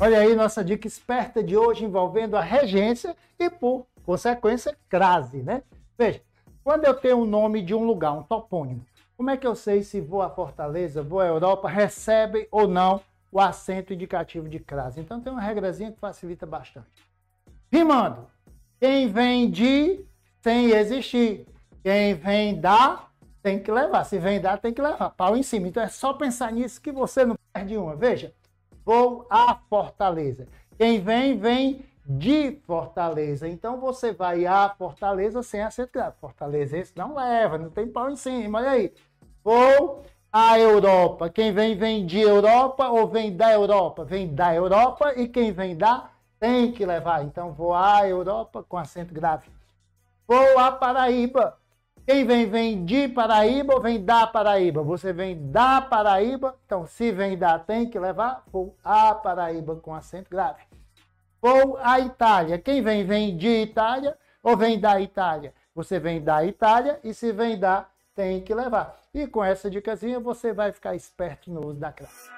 Olha aí nossa dica esperta de hoje envolvendo a regência e, por consequência, crase, né? Veja, quando eu tenho o nome de um lugar, um topônimo, como é que eu sei se vou a Fortaleza, vou à Europa, recebe ou não o acento indicativo de crase? Então tem uma regrazinha que facilita bastante. Rimando, quem vem de sem existir, quem vem da tem que levar. Se vem dar, tem que levar. Pau em cima. Então é só pensar nisso que você não perde uma. Veja, vou a Fortaleza. Quem vem, vem de Fortaleza. Então você vai a Fortaleza sem acento grave. Fortaleza esse não leva, não tem pau em cima. Olha aí. Vou à Europa. Quem vem, vem de Europa ou vem da Europa? Vem da Europa e quem vem da tem que levar. Então vou à Europa com acento grave. Vou à Paraíba. Quem vem, vem de Paraíba ou vem da Paraíba? Você vem da Paraíba, então se vem da, tem que levar vou a Paraíba com acento grave. ou a Itália. Quem vem, vem de Itália ou vem da Itália? Você vem da Itália e se vem da, tem que levar. E com essa dicasinha você vai ficar esperto no uso da crase.